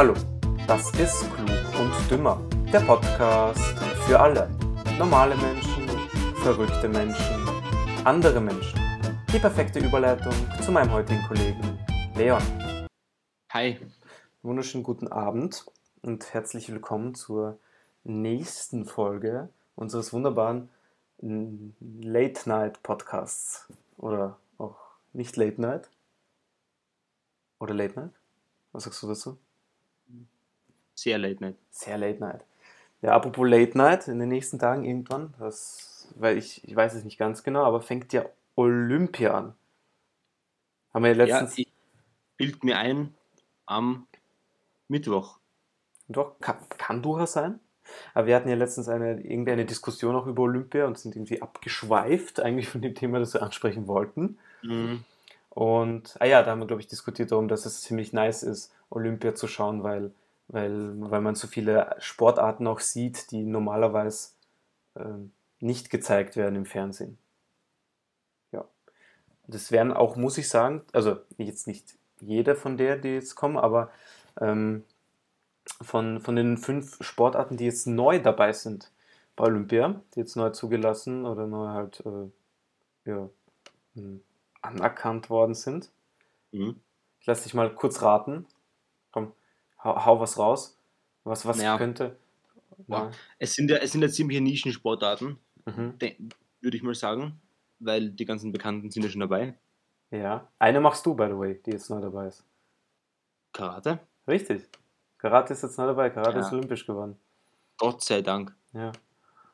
Hallo, das ist Klug und Dümmer, der Podcast für alle. Normale Menschen, verrückte Menschen, andere Menschen. Die perfekte Überleitung zu meinem heutigen Kollegen Leon. Hi. Wunderschönen guten Abend und herzlich willkommen zur nächsten Folge unseres wunderbaren Late Night Podcasts. Oder auch nicht Late Night. Oder Late Night? Was sagst du dazu? Sehr Late Night. Sehr Late Night. Ja, apropos Late Night, in den nächsten Tagen irgendwann, das, weil ich, ich weiß es nicht ganz genau, aber fängt ja Olympia an. Haben wir ja letztens. Ja, ich bild mir ein am Mittwoch. Doch, kann, kann durchaus sein. Aber wir hatten ja letztens eine, irgendeine Diskussion auch über Olympia und sind irgendwie abgeschweift, eigentlich von dem Thema, das wir ansprechen wollten. Mhm. Und, ah ja, da haben wir, glaube ich, diskutiert darum, dass es ziemlich nice ist, Olympia zu schauen, weil, weil, weil man so viele Sportarten auch sieht, die normalerweise äh, nicht gezeigt werden im Fernsehen. Ja. Das werden auch, muss ich sagen, also jetzt nicht jeder von der, die jetzt kommen, aber ähm, von, von den fünf Sportarten, die jetzt neu dabei sind bei Olympia, die jetzt neu zugelassen oder neu halt äh, ja, hm, anerkannt worden sind. Mhm. Ich lasse dich mal kurz raten. Hau, hau was raus. Was, was Naja. könnte. Ja. Es, sind ja, es sind ja ziemliche Nischensportarten, Mhm. de- würde ich mal sagen, weil die ganzen Bekannten sind ja schon dabei. Ja. Eine machst du, by the way, die jetzt neu dabei ist. Karate, Richtig. Karate ist jetzt neu dabei. Karate Ja. ist olympisch geworden. Gott sei Dank. Ja.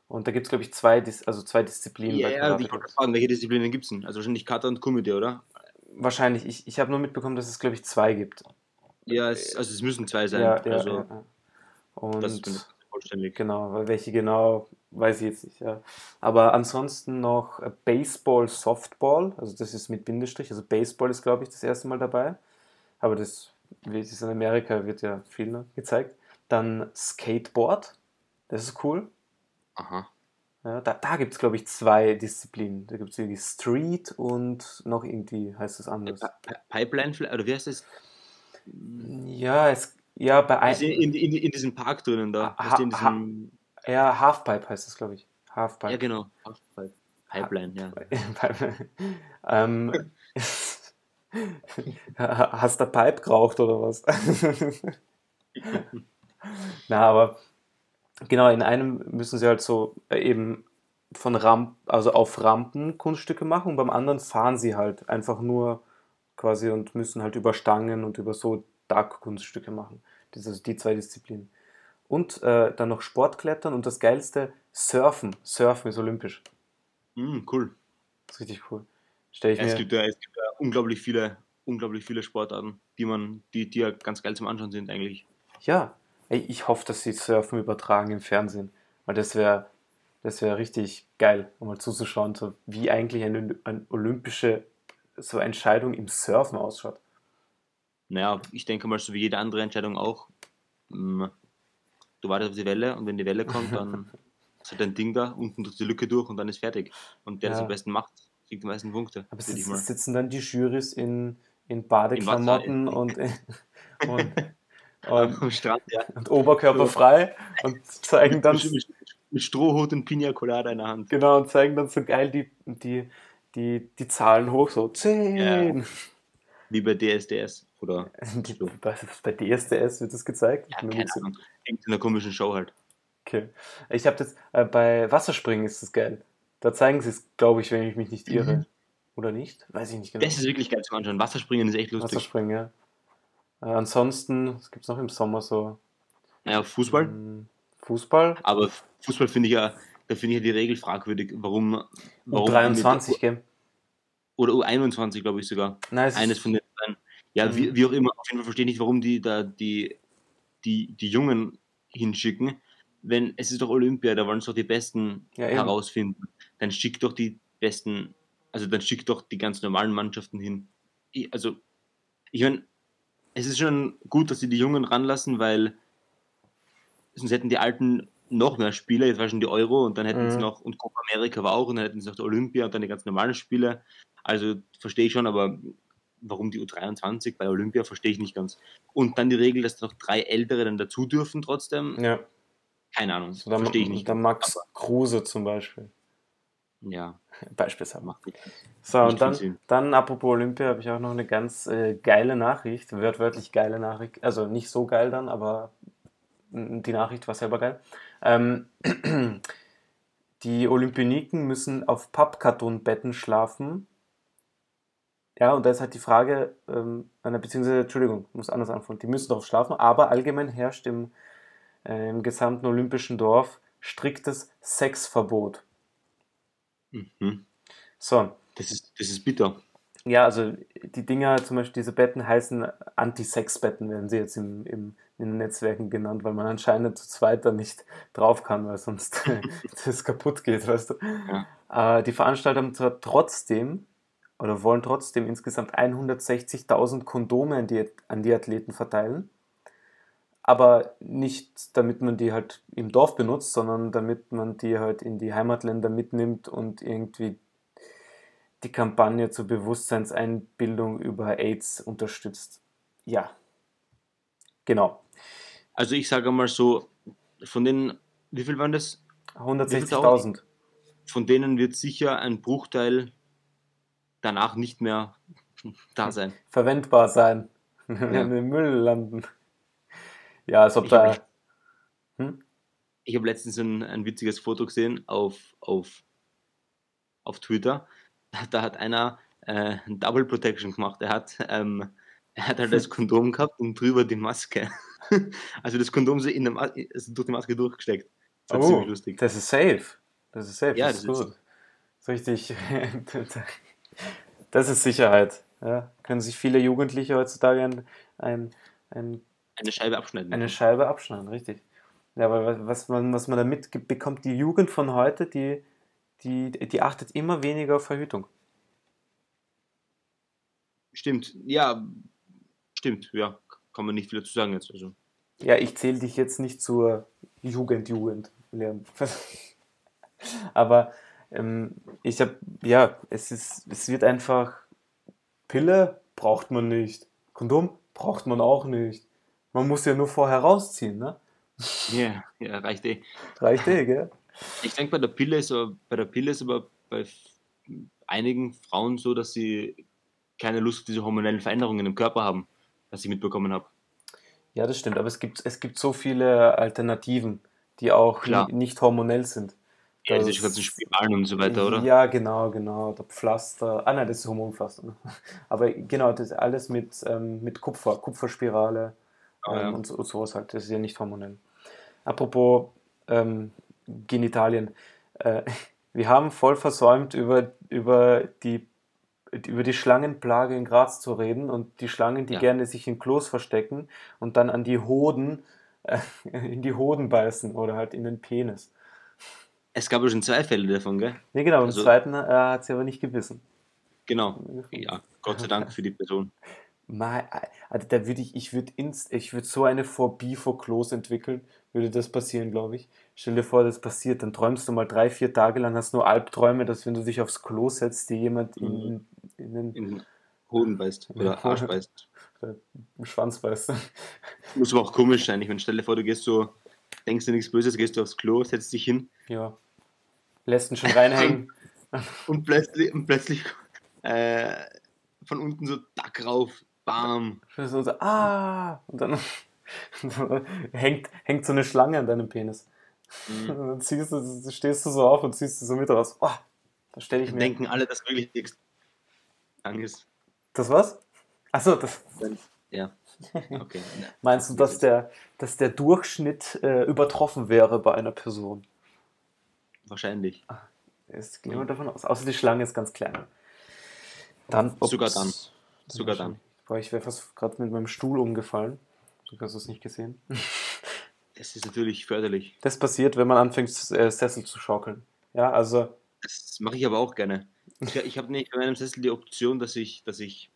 Und da gibt es, glaube ich, zwei, Dis also zwei Disziplinen Ja, bei ja, ich wollte fragen, welche Disziplinen gibt es denn? Also wahrscheinlich Kata und Kumite, oder? Wahrscheinlich. Ich, ich habe nur mitbekommen, dass es, glaube ich, zwei gibt. Ja, es, also es müssen zwei sein. Ja, ja, also ja. Und das ist vollständig. Genau, welche genau, weiß ich jetzt nicht, ja. Aber ansonsten noch äh, Baseball, Softball, also das ist mit Bindestrich, also Baseball ist, glaube ich, das erste Mal dabei. Aber das, wie es ist in Amerika, wird ja viel ne, gezeigt. Dann Skateboard, das ist cool. Aha. Ja, da da gibt es, glaube ich, zwei Disziplinen. Da gibt es irgendwie Street und noch irgendwie heißt es anders. Pi- Pi- Pipeline, oder wie heißt das? Ja, es, ja, bei Also ein, in, in, in diesem Park drinnen da. Ha- in ha- diesem, ja, Halfpipe heißt es, glaube ich. Halfpipe. ja, genau. Pipeline, ja. ähm, hast du Pipe geraucht oder was? Na, aber genau, in einem müssen sie halt so äh, eben von Ramp, also auf Rampen Kunststücke machen und beim anderen fahren sie halt einfach nur quasi und müssen halt über Stangen und über so Dark-Kunststücke machen. Das ist also die zwei Disziplinen. Und äh, dann noch Sportklettern und das geilste, Surfen. Surfen ist olympisch. Mm, cool. Das ist richtig cool. Stell ich es, mir. gibt ja, es gibt ja unglaublich viele, unglaublich viele Sportarten, die man, die, die ja ganz geil zum Anschauen sind eigentlich. Ja, ich hoffe, dass sie Surfen übertragen im Fernsehen, weil das wäre das wäre richtig geil, um mal zuzuschauen, so wie eigentlich eine, eine olympische so Entscheidung im Surfen ausschaut. Naja, ich denke mal, so wie jede andere Entscheidung auch. mm, Du wartest auf die Welle und wenn die Welle kommt, dann ist halt ein Ding da, unten durch die Lücke durch und dann ist fertig. Und der, der es Ja. am besten macht, kriegt die meisten Punkte. Aber ich sitzen, dann die Jurys in, in Badeklamotten und, und, und, Am Strand, ja. und Oberkörper frei und zeigen dann mit Strohhut und Pina Colada in der Hand. genau und zeigen dann so geil die, die, die, die Zahlen hoch, so 10. Wie bei DSDS. Oder Die, bei, DSDS wird das gezeigt. Ja, keine so- Ahnung. Irgendeiner komischen Show halt. Okay. Ich habe das, äh, bei Wasserspringen ist das geil. Da zeigen sie es, glaube ich, wenn ich mich nicht irre. Mhm. Oder nicht? Weiß ich nicht genau. Das ist wirklich geil zum Anschauen. Wasserspringen ist echt lustig. Wasserspringen, ja. Äh, ansonsten, was gibt es noch im Sommer so? Naja, Fußball. Hm, Fußball? Aber Fußball finde ich ja, da finde ich ja die Regel fragwürdig. Warum? warum U23, gell? Oder U21, glaube ich sogar. Es ist- Eines von den beiden. Ja, Mhm. wie, wie auch immer. Auf jeden Fall verstehe ich nicht, warum die da die, die, die Jungen hinschicken. Wenn es ist doch Olympia, da wollen sie doch die Besten Ja, herausfinden. Dann schickt doch die Besten, also dann schickt doch die ganz normalen Mannschaften hin. Ich, also, ich meine, es ist schon gut, dass sie die Jungen ranlassen, weil sonst hätten die Alten noch mehr Spiele, jetzt war schon die Euro und dann hätten sie Mhm. noch, und Copa America war auch, und dann hätten sie noch die Olympia und dann die ganz normalen Spiele. Also verstehe ich schon, aber warum die U23 bei Olympia, verstehe ich nicht ganz. Und dann die Regel, dass noch drei Ältere dann dazu dürfen trotzdem. Ja. Keine Ahnung, So, verstehe ich nicht. der Max Kruse zum Beispiel. Ja, Beispielsweise. macht. So, und dann, dann apropos Olympia, habe ich auch noch eine ganz äh, geile Nachricht, wörtlich geile Nachricht, also nicht so geil dann, aber die Nachricht war selber geil. Ähm, die Olympioniken müssen auf Pappkartonbetten schlafen. Ja, und da ist halt die Frage, ähm, äh, beziehungsweise, Entschuldigung, ich muss anders anfangen, die müssen darauf schlafen, aber allgemein herrscht im, äh, im gesamten olympischen Dorf striktes Sexverbot. Mhm. So, Das, ist, das ist bitter. Ja, also die Dinger, zum Beispiel diese Betten heißen Anti-Sex-Betten, werden sie jetzt im, im, in den Netzwerken genannt, weil man anscheinend zu zweit da nicht drauf kann, weil sonst das kaputt geht, weißt du. Äh, die Veranstalter haben zwar trotzdem oder wollen trotzdem insgesamt 160.000 Kondome an die, an die Athleten verteilen, aber nicht damit man die halt im Dorf benutzt, sondern damit man die halt in die Heimatländer mitnimmt und irgendwie die Kampagne zur Bewusstseinseinbildung über AIDS unterstützt. Ja, genau. Also ich sage mal so, von den, wie viel waren das? 160.000. Von denen wird sicher ein Bruchteil danach nicht mehr da sein. Verwendbar sein. Ja. in den Müll landen. Ja, als ob Ich da. hab- Hm? Ich habe letztens ein, ein witziges Foto gesehen auf, auf, auf Twitter. Da hat einer äh, Double Protection gemacht. Er hat, ähm, er hat halt das Kondom gehabt und drüber die Maske. Also das Kondom so in der Ma also durch die Maske durchgesteckt. Das Oh, das ist safe. Das ist safe. Ja, das ist das ist- gut. Das ist richtig. Das ist Sicherheit. Ja, können sich viele Jugendliche heutzutage ein, ein, ein Eine Scheibe abschneiden. Eine Scheibe abschneiden, richtig. Ja, aber was man, was man da mitbekommt, die Jugend von heute, die, die, die achtet immer weniger auf Verhütung. Stimmt, ja, stimmt, ja, kann man nicht viel dazu sagen jetzt. Also. Ja, ich zähle dich jetzt nicht zur Jugend, Jugend, Leon. Aber ähm, ich habe, ja, es ist, es wird einfach, Pille braucht man nicht, Kondom braucht man auch nicht. Man muss ja nur vorher rausziehen, ne? Ja, ja, reicht eh. Reicht eh, gell? Ich denke, bei der Pille ist aber, bei der Pille ist aber bei einigen Frauen so, dass sie keine Lust auf diese hormonellen Veränderungen im Körper haben, was ich mitbekommen habe. Ja, das stimmt, aber es gibt, es gibt so viele Alternativen, die auch Klar. ni- nicht hormonell sind. Ja, diese ganzen Spiralen und so weiter, oder? Ja, genau, genau. Der Pflaster. Ah, nein, das ist Hormonpflaster. ne? Aber genau, das ist alles mit, ähm, mit Kupfer, Kupferspirale Ah, ähm, ja. und, so, und sowas halt. Das ist ja nicht hormonell. Apropos ähm, Genitalien. Äh, wir haben voll versäumt, über, über, die, über die Schlangenplage in Graz zu reden und die Schlangen, die Ja. gerne sich in Klos verstecken und dann an die Hoden, äh, in die Hoden beißen oder halt in den Penis. Es gab ja schon zwei Fälle davon, gell? Nee, genau, im Also- zweiten äh, hat sie aber nicht gebissen. Genau. Ja, Gott sei Dank für die Person. Mei- Also da würde ich, ich würde inst, ich würde so eine Phobie vor Klos entwickeln, würde das passieren, glaube ich. Stell dir vor, das passiert, dann träumst du mal drei, vier Tage lang, hast nur Albträume, dass wenn du dich aufs Klo setzt, dir jemand in, in den, In den Hoden beißt oder Arsch beißt. im Schwanz beißt. Muss aber auch komisch sein. Ich meine, stell dir vor, du gehst so, denkst dir nichts Böses, gehst du aufs Klo, setzt dich hin Ja. Lässt ihn schon reinhängen. und plötzlich, und plötzlich äh, von unten so Dack rauf, bam. So, so, ah! Und dann, hängt, hängt so eine Schlange an deinem Penis. Mhm. Und dann ziehst du, stehst du so auf und ziehst du so mit raus. Oh, da stelle ich mir. denken alle, dass wirklich nichts lang ist. Das was? Achso, das. Ja, okay. Meinst du, dass der, dass der Durchschnitt äh, übertroffen wäre bei einer Person? wahrscheinlich. Es geht immer davon aus. Außer die Schlange ist ganz klein. Dann, ups. Sogar dann. Sogar dann. Boah, ich wäre fast gerade mit meinem Stuhl umgefallen. Du hast es nicht gesehen. Das ist natürlich förderlich. Das passiert, wenn man anfängt, äh, Sessel zu schaukeln. Ja, also, Das mache ich aber auch gerne. Ich, ich habe nicht bei meinem Sessel die Option, dass ich, dass ich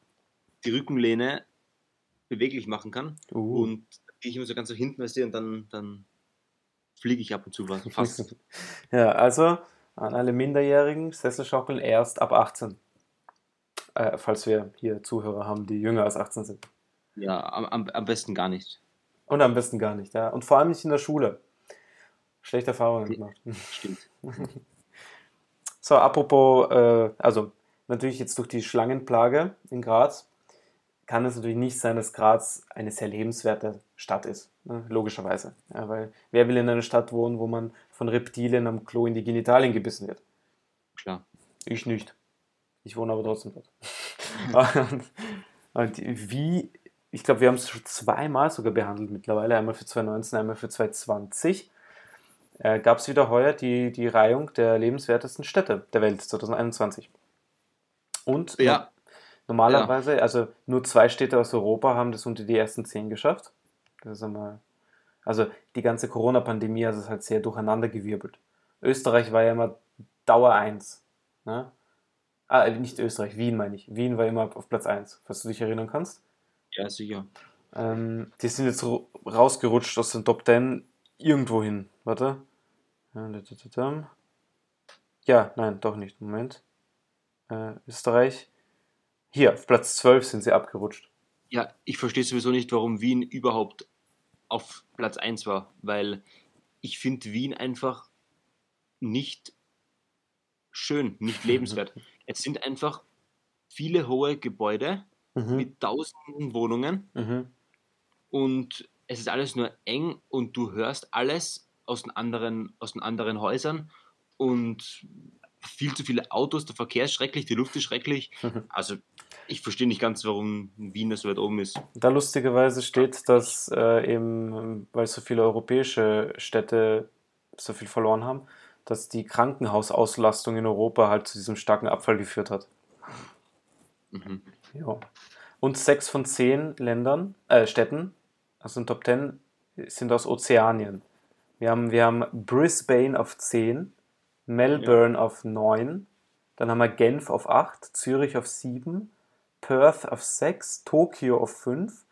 die Rückenlehne beweglich machen kann. uh, Und gehe ich immer so ganz nach hinten, weißt du, und dann, dann fliege ich ab und zu was- fast. ja, also an alle Minderjährigen, Sesselschaukeln erst ab 18. äh, falls wir hier Zuhörer haben, die jünger als 18 sind. Ja, am, am, am besten gar nicht. Und am besten gar nicht, ja. Und vor allem nicht in der Schule. Schlechte Erfahrungen gemacht. Stimmt. So, apropos, äh, also natürlich jetzt durch die Schlangenplage in Graz kann es natürlich nicht sein, dass Graz eine sehr lebenswerte Stadt ist. Ne? Logischerweise. Ja, weil wer will in einer Stadt wohnen, wo man von Reptilien am Klo in die Genitalien gebissen wird? Klar. Ich nicht. Ich wohne aber trotzdem dort. und, und wie, ich glaube, wir haben es schon zweimal sogar behandelt mittlerweile. Einmal für 2019, einmal für 2020. Äh, Gab es wieder heuer die, die Reihung der lebenswertesten Städte der Welt 2021. Und Ja, normalerweise, also nur zwei Städte aus Europa haben das unter die ersten zehn geschafft. Das ist einmal, also die ganze Corona-Pandemie hat es halt sehr durcheinandergewirbelt. Österreich war ja immer Dauer 1. Ne? Ah, nicht Österreich, Wien meine ich. Wien war immer auf Platz 1, falls du dich erinnern kannst. ja, sicher. Ähm, die sind jetzt ru- rausgerutscht aus den Top 10 irgendwo hin. Warte. Ja, nein, doch nicht. Moment. Äh, Österreich. Hier, auf Platz 12 sind sie abgerutscht. Ja, ich verstehe sowieso nicht, warum Wien überhaupt auf Platz 1 war, weil ich finde Wien einfach nicht schön, nicht lebenswert. Es sind einfach viele hohe Gebäude Mhm. mit tausenden Wohnungen Mhm. und es ist alles nur eng und du hörst alles aus den anderen, aus den anderen Häusern und viel zu viele Autos, der Verkehr ist schrecklich, die Luft ist schrecklich. Also ich verstehe nicht ganz, warum Wien so weit oben ist. Da lustigerweise steht, dass äh, eben, weil so viele europäische Städte so viel verloren haben, dass die Krankenhausauslastung in Europa halt zu diesem starken Abfall geführt hat. Mhm. Ja. Und sechs von zehn Ländern, äh, Städten, also in Top 10, sind aus Ozeanien. Wir haben, wir haben Brisbane auf 10, Melbourne auf 9, dann haben wir Genf auf 8, Zürich auf 7, Perth auf 6, Tokio auf 5,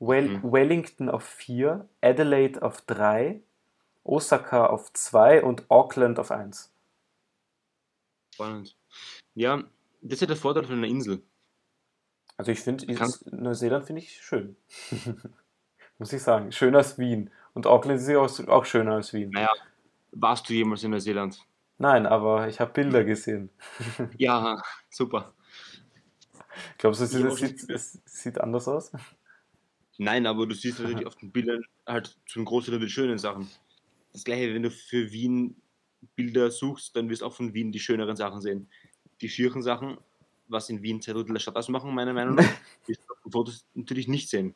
Well Mhm. Wellington auf 4, Adelaide auf 3, Osaka auf 2 und Auckland auf 1. Spannend. Ja, das ist ja der Vorteil von einer Insel. Also ich finde, Neuseeland finde ich schön. Muss ich sagen. Schöner als Wien. Und Auckland ist ja auch, auch schöner als Wien. Naja, warst du jemals in Neuseeland? Nein, aber ich habe Bilder gesehen. Ja, super. Glaubst du, es, es, sieht, es sieht anders aus? Nein, aber du siehst natürlich auf den Bildern halt zum Großteil die schönen Sachen. Das gleiche, wenn du für Wien Bilder suchst, dann wirst du auch von Wien die schöneren Sachen sehen. Die schierchen Sachen, was in Wien zwei Drittel der Stadt ausmachen, meiner Meinung nach, wirst du auf den Fotos natürlich nicht sehen.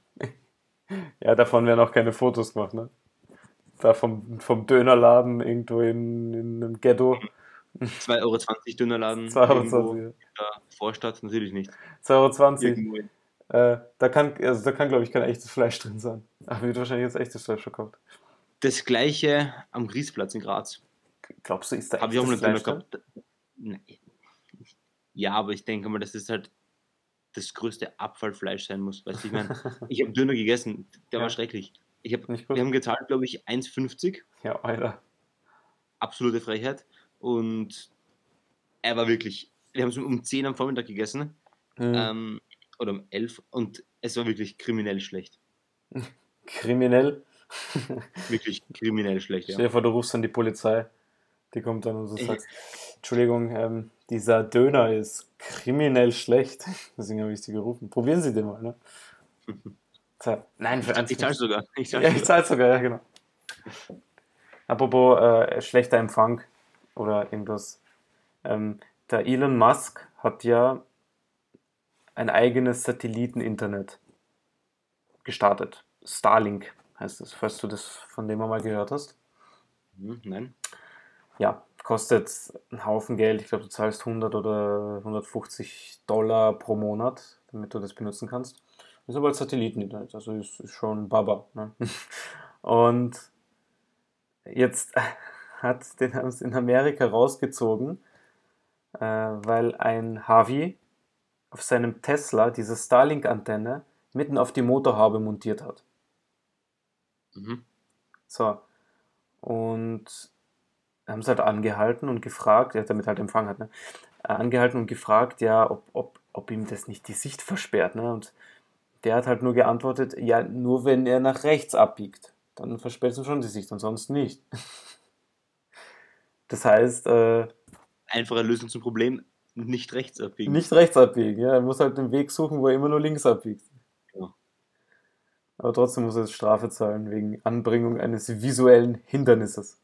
Ja, davon werden auch keine Fotos gemacht, ne? Da vom, vom Dönerladen irgendwo in, in einem Ghetto. 2,20 Euro Dönerladen 2,20 irgendwo Euro. der Vorstadt, natürlich nicht. 2,20 Euro. Äh, da kann, also da kann, glaube ich, kein echtes Fleisch drin sein. Aber wird wahrscheinlich jetzt echtes Fleisch verkauft. Das gleiche am Grießplatz in Graz. Glaubst du, ist da Habe ich auch echtes mal Fleisch drin? gehabt. Nein. Ja, aber ich denke mal, das halt das größte Abfallfleisch sein muss. Weißt du, ich meine, ich habe Döner gegessen, der Ja. war schrecklich. Ich hab, wir haben gezahlt, glaube ich, 1,50, Ja, Alter. absolute Frechheit. Und er war wirklich, wir haben es um 10 am Vormittag gegessen, Mhm. ähm, oder um 11 und es war wirklich kriminell schlecht. Kriminell. Wirklich kriminell schlecht, Stell ja. dir vor, du rufst dann die Polizei. Die kommt dann und du Ich- sagst, Entschuldigung, ähm, dieser Döner ist kriminell schlecht. Deswegen habe ich sie gerufen. Probieren Sie den mal, ne? Nein, für Ich zahle sogar. Ich zahl Ja, ich sogar. zahle sogar, ja, genau. Apropos äh, schlechter Empfang oder irgendwas. Ähm, der Elon Musk hat ja ein eigenes Satelliteninternet gestartet. Starlink heißt es, falls du das von dem mal gehört hast. Hm, Nein. Ja, kostet einen Haufen Geld. Ich glaube, du zahlst 100 oder 150 Dollar pro Monat, damit du das benutzen kannst. Ist aber als Satelliteninternet, also ist, ist schon Baba. Ne? Und jetzt hat den haben sie in Amerika rausgezogen, äh, weil ein Harvey auf seinem Tesla diese Starlink-Antenne mitten auf die Motorhaube montiert hat. Mhm. So. Und haben sie halt angehalten und gefragt, ja, damit halt Empfang hat, ne? Äh, Angehalten und gefragt, ja, ob, ob ob ihm das nicht die Sicht versperrt. Ne? Und der hat halt nur geantwortet, ja, nur wenn er nach rechts abbiegt. Dann versperrt es ihm schon die Sicht, ansonsten nicht. Das heißt. Äh, Einfache Lösung zum Problem, nicht rechts abbiegen. Nicht rechts abbiegen, ja. Er muss halt den Weg suchen, wo er immer nur links abbiegt. Ja. Aber trotzdem muss er jetzt Strafe zahlen wegen Anbringung eines visuellen Hindernisses.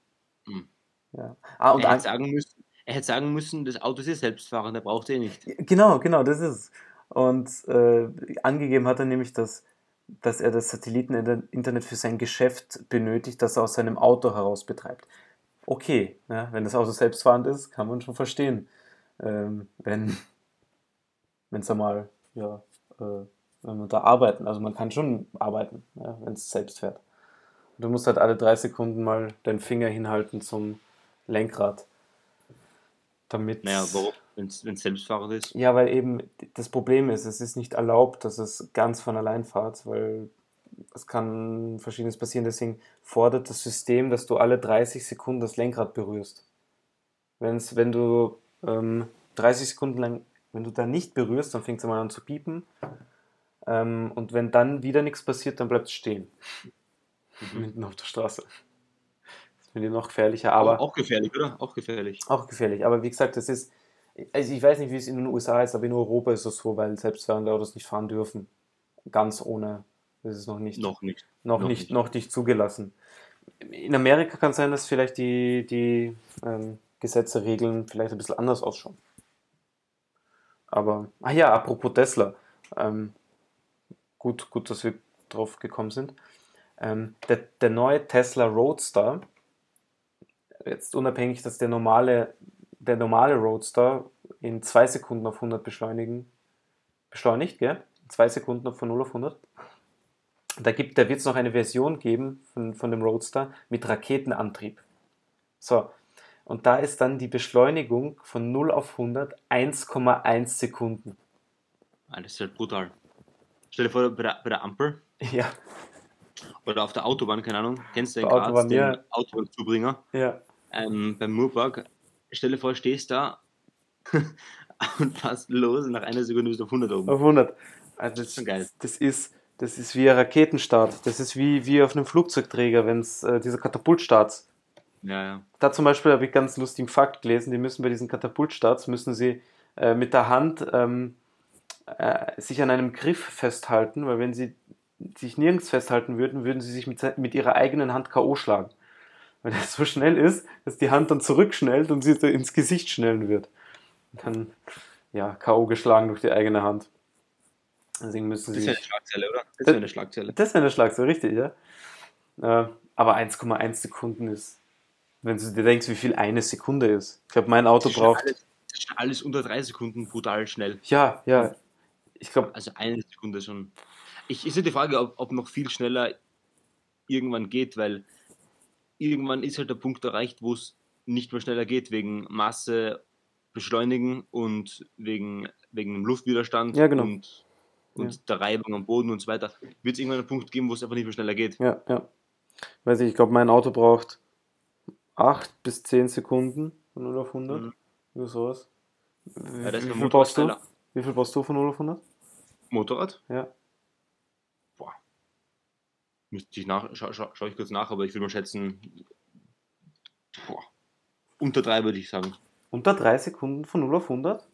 Hm. Ja. Ah, und er, hätte sagen müssen, er hätte sagen müssen, das Auto ist ja selbstfahrend, der braucht er nicht. Genau, genau, das ist es. Und äh, angegeben hat er nämlich, dass, dass er das Satelliteninternet für sein Geschäft benötigt, das er aus seinem Auto heraus betreibt. Okay, ja, wenn das Auto selbstfahrend ist, kann man schon verstehen. Ähm, wenn es einmal, ja, äh, wenn man da arbeiten, also man kann schon arbeiten, ja, wenn es selbst fährt. Du musst halt alle drei Sekunden mal deinen Finger hinhalten zum Lenkrad. Damit. Naja, warum? wenn es selbstfahrend ist? Ja, weil eben das Problem ist, es ist nicht erlaubt, dass es ganz von allein fährt, weil es kann verschiedenes passieren. Deswegen fordert das System, dass du alle 30 Sekunden das Lenkrad berührst. Wenn's, wenn du ähm, 30 Sekunden lang, wenn du da nicht berührst, dann fängt es mal an zu piepen. Ähm, und wenn dann wieder nichts passiert, dann bleibt es stehen. Mhm. Mitten auf der Straße. Finde ich noch gefährlicher. Aber auch, auch gefährlich, oder? Auch gefährlich. Auch gefährlich. Aber wie gesagt, das ist, also ich weiß nicht, wie es in den USA ist, aber in Europa ist es so, weil selbstfahrende Autos nicht fahren dürfen. Ganz ohne. Das ist noch nicht. Noch nicht. Noch, noch nicht, nicht, noch nicht zugelassen. In Amerika kann es sein, dass vielleicht die, die ähm, Gesetze, Regeln vielleicht ein bisschen anders ausschauen. Aber, ah ja, apropos Tesla. Ähm, gut, gut, dass wir drauf gekommen sind. Ähm, der, der neue Tesla Roadster, jetzt unabhängig, dass der normale der normale Roadster in zwei Sekunden auf 100 beschleunigen, beschleunigt, gell? zwei Sekunden von 0 auf 100. Da, gibt, da wird es noch eine Version geben von, von dem Roadster mit Raketenantrieb. So, und da ist dann die Beschleunigung von 0 auf 100 1,1 Sekunden. Ah, das ist halt brutal. Stell dir vor, bei der, bei der Ampel. Ja. Oder auf der Autobahn, keine Ahnung. Kennst du den Graz, den ja. Autobahnzubringer? Ja. Ähm, beim Murpark stell dir vor, stehst da und fast los und nach einer Sekunde bist du auf 100 oben. Auf 100. Also das, das, geil. das ist das ist wie ein Raketenstart. Das ist wie, wie auf einem Flugzeugträger, wenn es äh, dieser Katapultstarts. Ja, ja. Da zum Beispiel habe ich ganz lustigen Fakt gelesen, die müssen bei diesen Katapultstarts, müssen sie äh, mit der Hand ähm, äh, sich an einem Griff festhalten, weil wenn sie sich nirgends festhalten würden, würden sie sich mit, mit ihrer eigenen Hand K.O. schlagen weil er so schnell ist, dass die Hand dann zurückschnellt und sie ins Gesicht schnellen wird. Und dann, ja, K.O. geschlagen durch die eigene Hand. Deswegen müssen sie. Das wäre eine Schlagzelle, oder? Das wäre eine Schlagzelle. Das wäre eine Schlagzelle, richtig, ja. Äh, aber 1,1 Sekunden ist, wenn du dir denkst, wie viel eine Sekunde ist. Ich glaube, mein Auto das braucht. Alles, das ist alles unter drei Sekunden brutal schnell. Ja, ja. Ich glaube. Also eine Sekunde schon. Ich ist ja die Frage, ob, ob noch viel schneller irgendwann geht, weil irgendwann ist halt der Punkt erreicht, wo es nicht mehr schneller geht, wegen Masse beschleunigen und wegen, wegen dem Luftwiderstand ja, genau. und, und ja. der Reibung am Boden und so weiter. Wird es irgendwann einen Punkt geben, wo es einfach nicht mehr schneller geht. Ja, ja. Weiß ich, ich glaube, mein Auto braucht 8 bis 10 Sekunden von 0 auf 100. Mhm. Nur sowas. Ja, wie, viel brauchst du? Wie viel brauchst du von 0 auf 100? Motorrad? Ja. Müsste ich nach, scha, scha, schaue ich kurz nach, aber ich würde mal schätzen, boah, unter drei würde ich sagen. Unter drei Sekunden von 0 auf 100?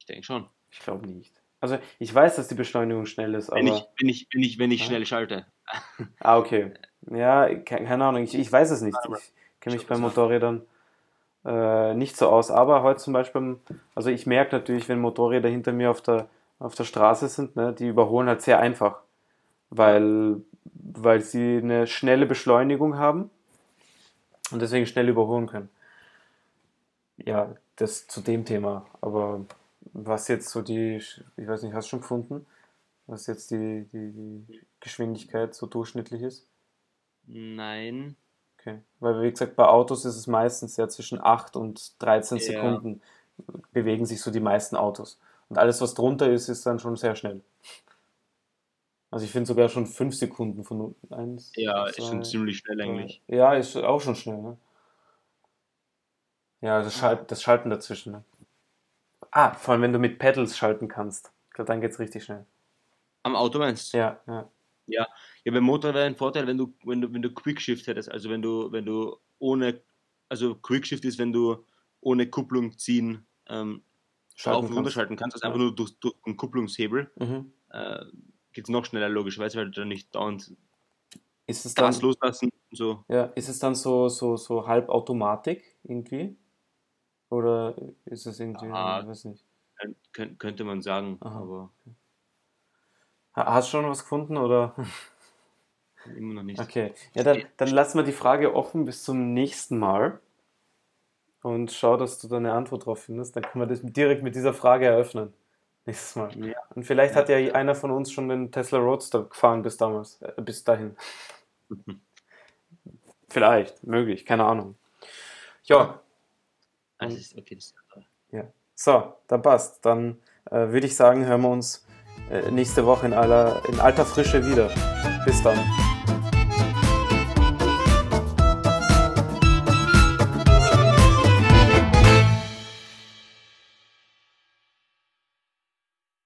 Ich denke schon. Ich glaube nicht. Also ich weiß, dass die Beschleunigung schnell ist, aber... Wenn ich, wenn ich, wenn ich, wenn ich schnell schalte. Ah, okay. Ja, keine Ahnung, ich, ich weiß es nicht. Ich kenne mich bei Motorrädern äh, nicht so aus. Aber heute zum Beispiel, also ich merke natürlich, wenn Motorräder hinter mir auf der, auf der Straße sind, ne, die überholen halt sehr einfach. Weil weil sie eine schnelle Beschleunigung haben und deswegen schnell überholen können. Ja, das zu dem Thema. Aber was jetzt so die, ich weiß nicht, hast du schon gefunden, was jetzt die, die, die Geschwindigkeit so durchschnittlich ist? Nein. Okay. Weil, wie gesagt, bei Autos ist es meistens ja zwischen 8 und 13 ja. Sekunden bewegen sich so die meisten Autos. Und alles, was drunter ist, ist dann schon sehr schnell. Also ich finde sogar schon 5 Sekunden von 1. Ja, zwei, ist schon ziemlich schnell eigentlich. Ja, ist auch schon schnell, ne? Ja, das, Schalt, das Schalten dazwischen, ne? Ah, vor allem wenn du mit Pedals schalten kannst. Ich glaube, dann geht es richtig schnell. Am Auto meinst du? Ja, ja. Ja, ja beim Motor wäre ein Vorteil, wenn du, wenn du, wenn du Quickshift hättest, also wenn du, wenn du ohne, also Quickshift ist, wenn du ohne Kupplung ziehen ähm, Schalten auf und runter kannst. schalten kannst, also einfach nur durch, durch einen Kupplungshebel, Mhm. äh, geht es noch schneller logischerweise, weil du dann nicht dauernd Ist es dann, Gas loslassen und so. ja, ist es dann so, so, so halb Automatik irgendwie? Oder ist es irgendwie, Ah. ich weiß nicht. Kön- kön- könnte man sagen, Aha. aber Ha- Hast du schon was gefunden oder? immer noch nicht. Okay, ja, dann, dann lassen wir die Frage offen bis zum nächsten Mal und schau, dass du da eine Antwort drauf findest. Dann können wir das direkt mit dieser Frage eröffnen. Nächstes Mal. Ja. Und vielleicht hat ja einer von uns schon den Tesla Roadster gefahren bis damals, äh, bis dahin. Vielleicht, möglich, keine Ahnung. Ja, Also, ist- okay, das ja. So, dann passt. Dann äh, würde ich sagen, hören wir uns äh, nächste Woche in aller in alter Frische wieder. Bis dann.